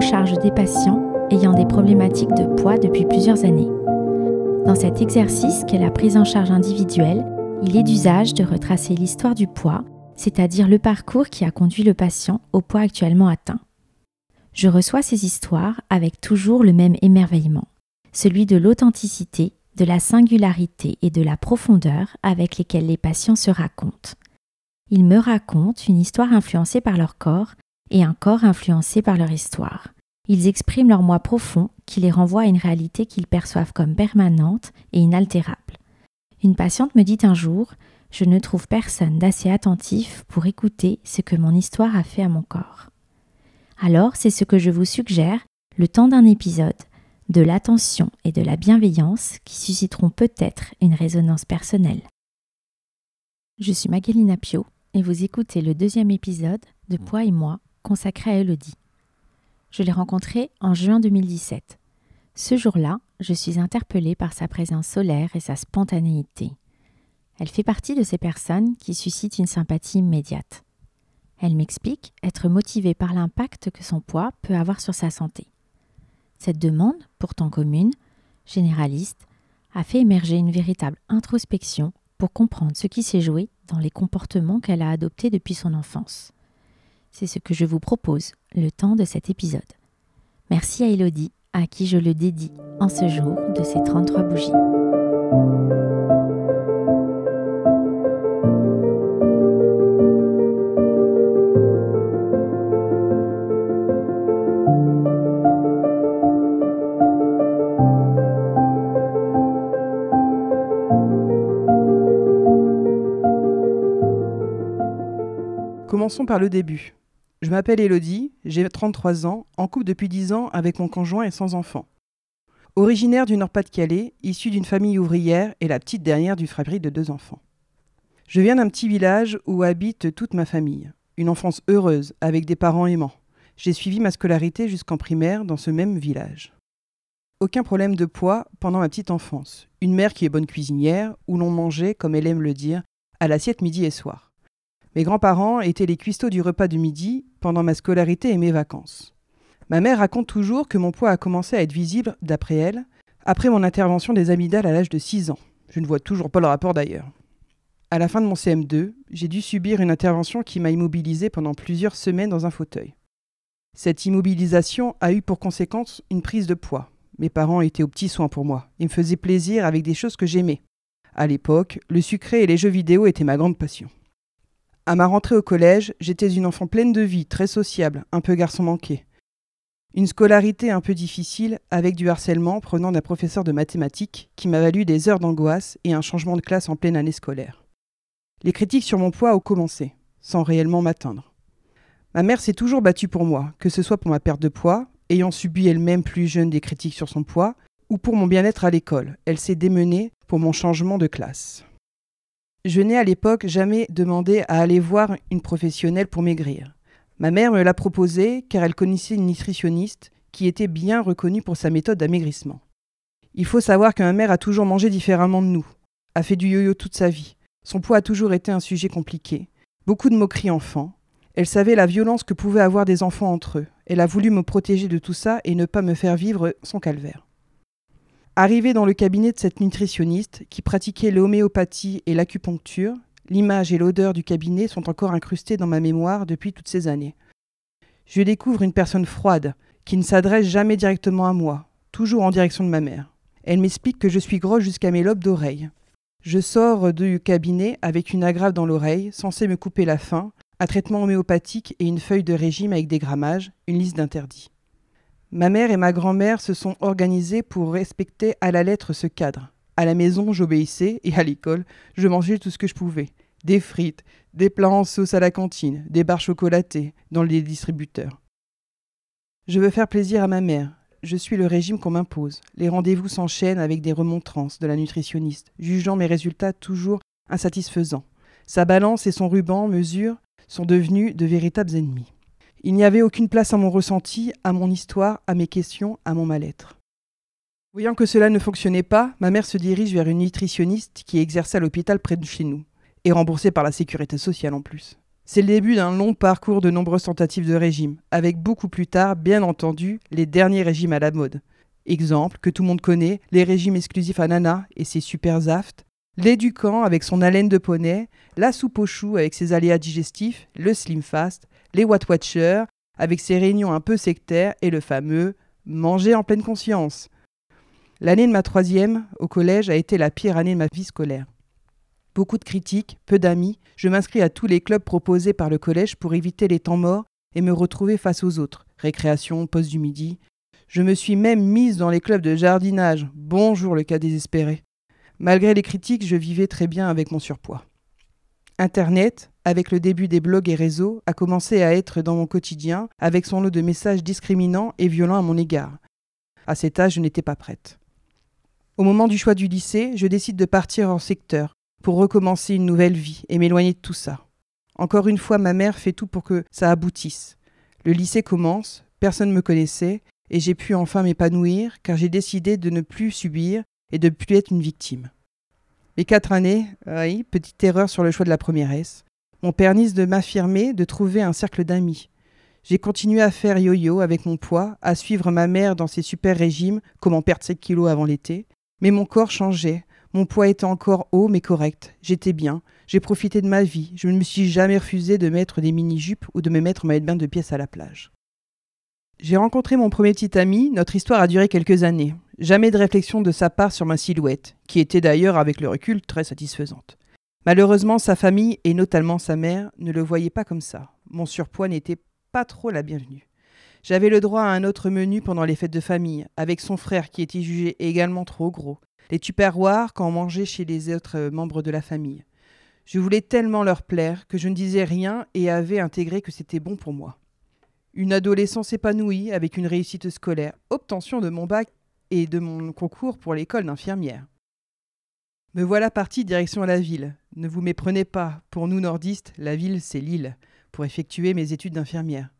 charge des patients ayant des problématiques de poids depuis plusieurs années. Dans cet exercice qu'est la prise en charge individuelle, il est d'usage de retracer l'histoire du poids, c'est-à-dire le parcours qui a conduit le patient au poids actuellement atteint. Je reçois ces histoires avec toujours le même émerveillement, celui de l'authenticité, de la singularité et de la profondeur avec lesquelles les patients se racontent. Ils me racontent une histoire influencée par leur corps et un corps influencé par leur histoire. Ils expriment leur moi profond qui les renvoie à une réalité qu'ils perçoivent comme permanente et inaltérable. Une patiente me dit un jour Je ne trouve personne d'assez attentif pour écouter ce que mon histoire a fait à mon corps. Alors, c'est ce que je vous suggère, le temps d'un épisode, de l'attention et de la bienveillance qui susciteront peut-être une résonance personnelle. Je suis Magalina Pio et vous écoutez le deuxième épisode de Poids et moi consacré à Elodie. Je l'ai rencontrée en juin 2017. Ce jour-là, je suis interpellée par sa présence solaire et sa spontanéité. Elle fait partie de ces personnes qui suscitent une sympathie immédiate. Elle m'explique être motivée par l'impact que son poids peut avoir sur sa santé. Cette demande, pourtant commune, généraliste, a fait émerger une véritable introspection pour comprendre ce qui s'est joué dans les comportements qu'elle a adoptés depuis son enfance. C'est ce que je vous propose le temps de cet épisode. Merci à Elodie, à qui je le dédie en ce jour de ses 33 bougies. Commençons par le début. Je m'appelle Elodie, j'ai 33 ans, en couple depuis 10 ans avec mon conjoint et sans enfant. Originaire du Nord-Pas-de-Calais, issue d'une famille ouvrière et la petite dernière du fratrie de deux enfants. Je viens d'un petit village où habite toute ma famille. Une enfance heureuse, avec des parents aimants. J'ai suivi ma scolarité jusqu'en primaire dans ce même village. Aucun problème de poids pendant ma petite enfance. Une mère qui est bonne cuisinière, où l'on mangeait, comme elle aime le dire, à l'assiette midi et soir. Mes grands-parents étaient les cuistots du repas du midi pendant ma scolarité et mes vacances. Ma mère raconte toujours que mon poids a commencé à être visible, d'après elle, après mon intervention des amygdales à l'âge de 6 ans. Je ne vois toujours pas le rapport d'ailleurs. À la fin de mon CM2, j'ai dû subir une intervention qui m'a immobilisé pendant plusieurs semaines dans un fauteuil. Cette immobilisation a eu pour conséquence une prise de poids. Mes parents étaient aux petits soins pour moi et me faisaient plaisir avec des choses que j'aimais. À l'époque, le sucré et les jeux vidéo étaient ma grande passion. À ma rentrée au collège, j'étais une enfant pleine de vie, très sociable, un peu garçon manqué. Une scolarité un peu difficile, avec du harcèlement prenant d'un professeur de mathématiques qui m'a valu des heures d'angoisse et un changement de classe en pleine année scolaire. Les critiques sur mon poids ont commencé, sans réellement m'atteindre. Ma mère s'est toujours battue pour moi, que ce soit pour ma perte de poids, ayant subi elle-même plus jeune des critiques sur son poids, ou pour mon bien-être à l'école. Elle s'est démenée pour mon changement de classe. Je n'ai à l'époque jamais demandé à aller voir une professionnelle pour maigrir. Ma mère me l'a proposé car elle connaissait une nutritionniste qui était bien reconnue pour sa méthode d'amaigrissement. Il faut savoir que ma mère a toujours mangé différemment de nous, a fait du yo-yo toute sa vie. Son poids a toujours été un sujet compliqué. Beaucoup de moqueries enfants. Elle savait la violence que pouvaient avoir des enfants entre eux. Elle a voulu me protéger de tout ça et ne pas me faire vivre son calvaire. Arrivé dans le cabinet de cette nutritionniste qui pratiquait l'homéopathie et l'acupuncture, l'image et l'odeur du cabinet sont encore incrustées dans ma mémoire depuis toutes ces années. Je découvre une personne froide, qui ne s'adresse jamais directement à moi, toujours en direction de ma mère. Elle m'explique que je suis grosse jusqu'à mes lobes d'oreille. Je sors du cabinet avec une agrafe dans l'oreille, censée me couper la faim, un traitement homéopathique et une feuille de régime avec des grammages, une liste d'interdits. Ma mère et ma grand-mère se sont organisées pour respecter à la lettre ce cadre. À la maison, j'obéissais et à l'école, je mangeais tout ce que je pouvais. Des frites, des plats en sauce à la cantine, des barres chocolatées dans les distributeurs. Je veux faire plaisir à ma mère. Je suis le régime qu'on m'impose. Les rendez-vous s'enchaînent avec des remontrances de la nutritionniste, jugeant mes résultats toujours insatisfaisants. Sa balance et son ruban mesure sont devenus de véritables ennemis. Il n'y avait aucune place à mon ressenti, à mon histoire, à mes questions, à mon mal-être. Voyant que cela ne fonctionnait pas, ma mère se dirige vers une nutritionniste qui exerçait à l'hôpital près de chez nous, et remboursée par la sécurité sociale en plus. C'est le début d'un long parcours de nombreuses tentatives de régime, avec beaucoup plus tard, bien entendu, les derniers régimes à la mode. Exemple que tout le monde connaît, les régimes exclusifs à Nana et ses super zafts, l'éducant avec son haleine de poney, la soupe aux choux avec ses aléas digestifs, le slim fast, les What Watchers avec ses réunions un peu sectaires et le fameux manger en pleine conscience. L'année de ma troisième au collège a été la pire année de ma vie scolaire. Beaucoup de critiques, peu d'amis, je m'inscris à tous les clubs proposés par le collège pour éviter les temps morts et me retrouver face aux autres. Récréation, poste du midi. Je me suis même mise dans les clubs de jardinage. Bonjour le cas désespéré. Malgré les critiques, je vivais très bien avec mon surpoids. Internet, avec le début des blogs et réseaux, a commencé à être dans mon quotidien, avec son lot de messages discriminants et violents à mon égard. À cet âge, je n'étais pas prête. Au moment du choix du lycée, je décide de partir en secteur, pour recommencer une nouvelle vie et m'éloigner de tout ça. Encore une fois, ma mère fait tout pour que ça aboutisse. Le lycée commence, personne ne me connaissait, et j'ai pu enfin m'épanouir car j'ai décidé de ne plus subir et de ne plus être une victime. Les quatre années, oui, petite erreur sur le choix de la première S, m'ont permis de m'affirmer, de trouver un cercle d'amis. J'ai continué à faire yo-yo avec mon poids, à suivre ma mère dans ses super régimes, comment perdre 7 kilos avant l'été. Mais mon corps changeait, mon poids était encore haut mais correct. J'étais bien. J'ai profité de ma vie. Je ne me suis jamais refusé de mettre des mini-jupes ou de me mettre ma bain de pièces à la plage. J'ai rencontré mon premier petit ami. Notre histoire a duré quelques années. Jamais de réflexion de sa part sur ma silhouette, qui était d'ailleurs, avec le recul, très satisfaisante. Malheureusement, sa famille, et notamment sa mère, ne le voyaient pas comme ça. Mon surpoids n'était pas trop la bienvenue. J'avais le droit à un autre menu pendant les fêtes de famille, avec son frère qui était jugé également trop gros, les tupperwares quand on mangeait chez les autres euh, membres de la famille. Je voulais tellement leur plaire que je ne disais rien et avais intégré que c'était bon pour moi. Une adolescence épanouie avec une réussite scolaire, obtention de mon bac et de mon concours pour l'école d'infirmière. Me voilà parti direction la ville. Ne vous méprenez pas, pour nous nordistes, la ville c'est l'île, pour effectuer mes études d'infirmière.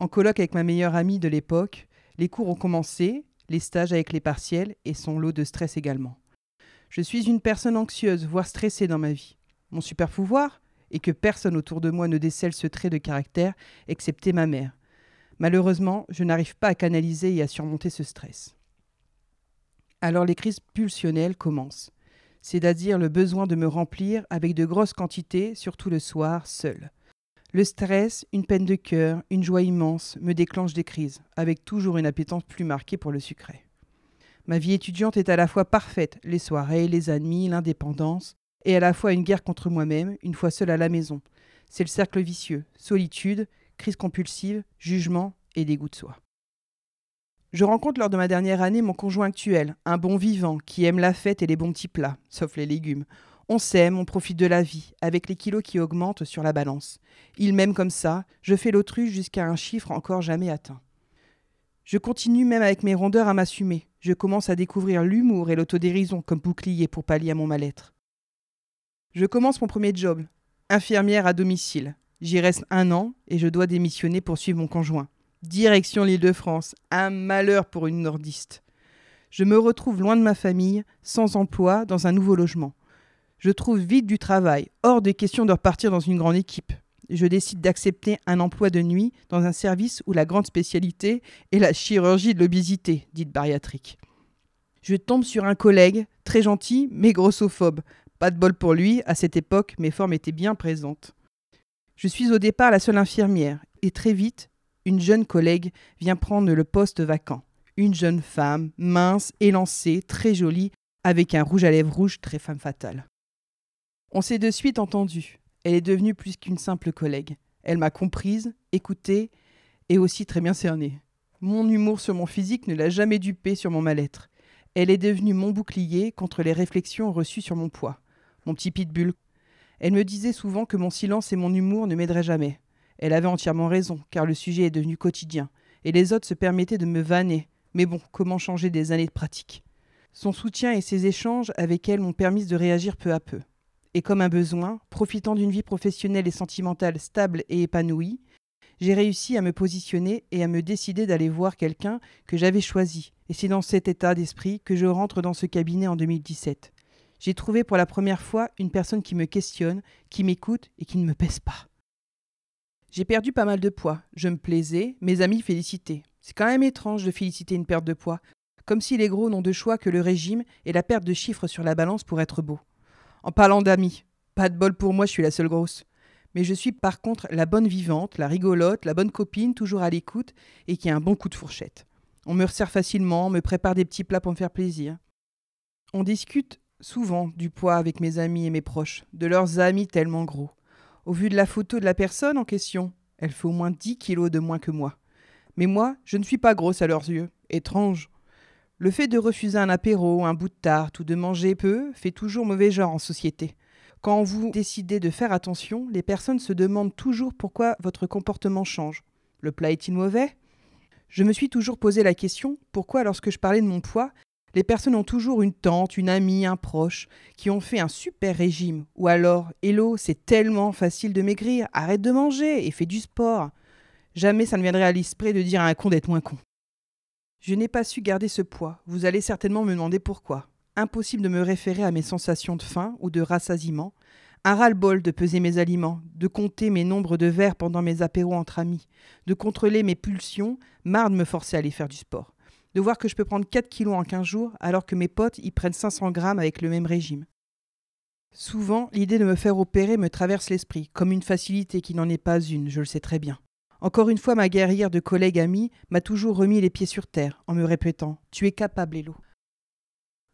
En colloque avec ma meilleure amie de l'époque, les cours ont commencé, les stages avec les partiels et son lot de stress également. Je suis une personne anxieuse, voire stressée dans ma vie. Mon super pouvoir est que personne autour de moi ne décèle ce trait de caractère, excepté ma mère. Malheureusement, je n'arrive pas à canaliser et à surmonter ce stress. Alors les crises pulsionnelles commencent, c'est-à-dire le besoin de me remplir avec de grosses quantités, surtout le soir, seul. Le stress, une peine de cœur, une joie immense me déclenchent des crises, avec toujours une appétence plus marquée pour le sucré. Ma vie étudiante est à la fois parfaite, les soirées, les amis, l'indépendance, et à la fois une guerre contre moi-même, une fois seule à la maison. C'est le cercle vicieux, solitude, crise compulsive, jugement et dégoût de soi. Je rencontre lors de ma dernière année mon conjoint actuel, un bon vivant qui aime la fête et les bons petits plats, sauf les légumes. On s'aime, on profite de la vie, avec les kilos qui augmentent sur la balance. Il m'aime comme ça, je fais l'autruche jusqu'à un chiffre encore jamais atteint. Je continue même avec mes rondeurs à m'assumer. Je commence à découvrir l'humour et l'autodérision comme bouclier pour pallier à mon mal-être. Je commence mon premier job, infirmière à domicile. J'y reste un an et je dois démissionner pour suivre mon conjoint. Direction l'île de France, un malheur pour une nordiste. Je me retrouve loin de ma famille, sans emploi, dans un nouveau logement. Je trouve vite du travail, hors des questions de repartir dans une grande équipe. Je décide d'accepter un emploi de nuit dans un service où la grande spécialité est la chirurgie de l'obésité, dite bariatrique. Je tombe sur un collègue, très gentil, mais grossophobe. Pas de bol pour lui, à cette époque, mes formes étaient bien présentes. Je suis au départ la seule infirmière, et très vite, une jeune collègue vient prendre le poste vacant. Une jeune femme, mince, élancée, très jolie, avec un rouge à lèvres rouge très femme fatale. On s'est de suite entendu. Elle est devenue plus qu'une simple collègue. Elle m'a comprise, écoutée et aussi très bien cernée. Mon humour sur mon physique ne l'a jamais dupé sur mon mal-être. Elle est devenue mon bouclier contre les réflexions reçues sur mon poids, mon petit pitbull. Elle me disait souvent que mon silence et mon humour ne m'aideraient jamais. Elle avait entièrement raison, car le sujet est devenu quotidien, et les autres se permettaient de me vanner. Mais bon, comment changer des années de pratique? Son soutien et ses échanges avec elle m'ont permis de réagir peu à peu et comme un besoin, profitant d'une vie professionnelle et sentimentale stable et épanouie, j'ai réussi à me positionner et à me décider d'aller voir quelqu'un que j'avais choisi. Et c'est dans cet état d'esprit que je rentre dans ce cabinet en 2017. J'ai trouvé pour la première fois une personne qui me questionne, qui m'écoute et qui ne me pèse pas. J'ai perdu pas mal de poids. Je me plaisais, mes amis félicitaient. C'est quand même étrange de féliciter une perte de poids, comme si les gros n'ont de choix que le régime et la perte de chiffres sur la balance pour être beau. En parlant d'amis, pas de bol pour moi, je suis la seule grosse. Mais je suis par contre la bonne vivante, la rigolote, la bonne copine, toujours à l'écoute et qui a un bon coup de fourchette. On me resserre facilement, me prépare des petits plats pour me faire plaisir. On discute souvent du poids avec mes amis et mes proches, de leurs amis tellement gros. Au vu de la photo de la personne en question, elle fait au moins 10 kilos de moins que moi. Mais moi, je ne suis pas grosse à leurs yeux. Étrange. Le fait de refuser un apéro, un bout de tarte ou de manger peu fait toujours mauvais genre en société. Quand vous décidez de faire attention, les personnes se demandent toujours pourquoi votre comportement change. Le plat est-il mauvais? Je me suis toujours posé la question pourquoi lorsque je parlais de mon poids, les personnes ont toujours une tante, une amie, un proche qui ont fait un super régime. Ou alors, Hello, c'est tellement facile de maigrir, arrête de manger et fais du sport. Jamais ça ne viendrait à l'esprit de dire à un con d'être moins con. Je n'ai pas su garder ce poids. Vous allez certainement me demander pourquoi. Impossible de me référer à mes sensations de faim ou de rassasiement. Un ras-le-bol de peser mes aliments, de compter mes nombres de verres pendant mes apéros entre amis, de contrôler mes pulsions, marre de me forcer à aller faire du sport de voir que je peux prendre 4 kilos en 15 jours alors que mes potes y prennent 500 grammes avec le même régime. Souvent, l'idée de me faire opérer me traverse l'esprit, comme une facilité qui n'en est pas une, je le sais très bien. Encore une fois, ma guerrière de collègue amie m'a toujours remis les pieds sur terre en me répétant Tu es capable, Hello.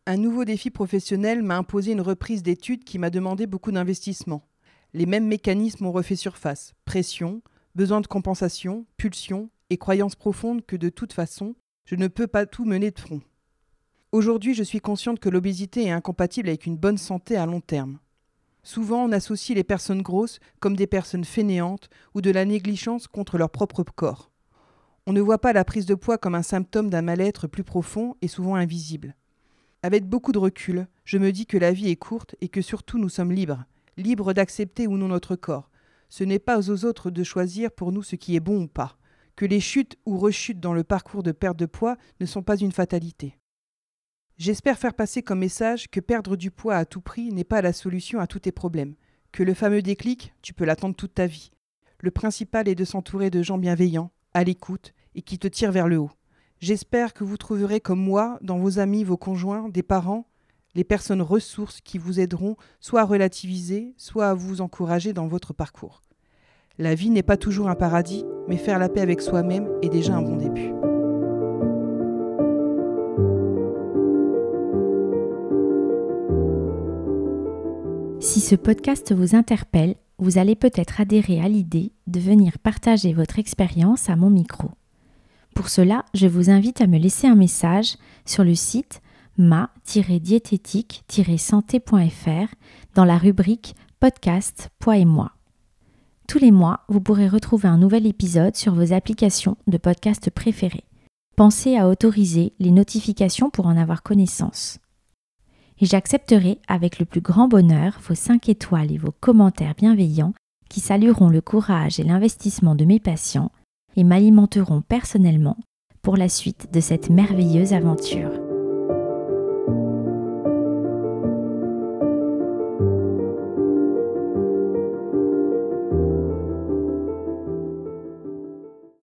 Un nouveau défi professionnel m'a imposé une reprise d'études qui m'a demandé beaucoup d'investissement. Les mêmes mécanismes ont refait surface pression, besoin de compensation, pulsion et croyance profonde que de toute façon, je ne peux pas tout mener de front. Aujourd'hui, je suis consciente que l'obésité est incompatible avec une bonne santé à long terme. Souvent, on associe les personnes grosses comme des personnes fainéantes ou de la négligence contre leur propre corps. On ne voit pas la prise de poids comme un symptôme d'un mal-être plus profond et souvent invisible. Avec beaucoup de recul, je me dis que la vie est courte et que surtout nous sommes libres, libres d'accepter ou non notre corps. Ce n'est pas aux autres de choisir pour nous ce qui est bon ou pas que les chutes ou rechutes dans le parcours de perte de poids ne sont pas une fatalité. J'espère faire passer comme message que perdre du poids à tout prix n'est pas la solution à tous tes problèmes, que le fameux déclic, tu peux l'attendre toute ta vie. Le principal est de s'entourer de gens bienveillants, à l'écoute et qui te tirent vers le haut. J'espère que vous trouverez comme moi, dans vos amis, vos conjoints, des parents, les personnes ressources qui vous aideront soit à relativiser, soit à vous encourager dans votre parcours. La vie n'est pas toujours un paradis, mais faire la paix avec soi-même est déjà un bon début. Si ce podcast vous interpelle, vous allez peut-être adhérer à l'idée de venir partager votre expérience à mon micro. Pour cela, je vous invite à me laisser un message sur le site ma-diététique-santé.fr dans la rubrique podcast Poids et moi. Tous les mois, vous pourrez retrouver un nouvel épisode sur vos applications de podcast préférées. Pensez à autoriser les notifications pour en avoir connaissance. Et j'accepterai avec le plus grand bonheur vos 5 étoiles et vos commentaires bienveillants qui salueront le courage et l'investissement de mes patients et m'alimenteront personnellement pour la suite de cette merveilleuse aventure.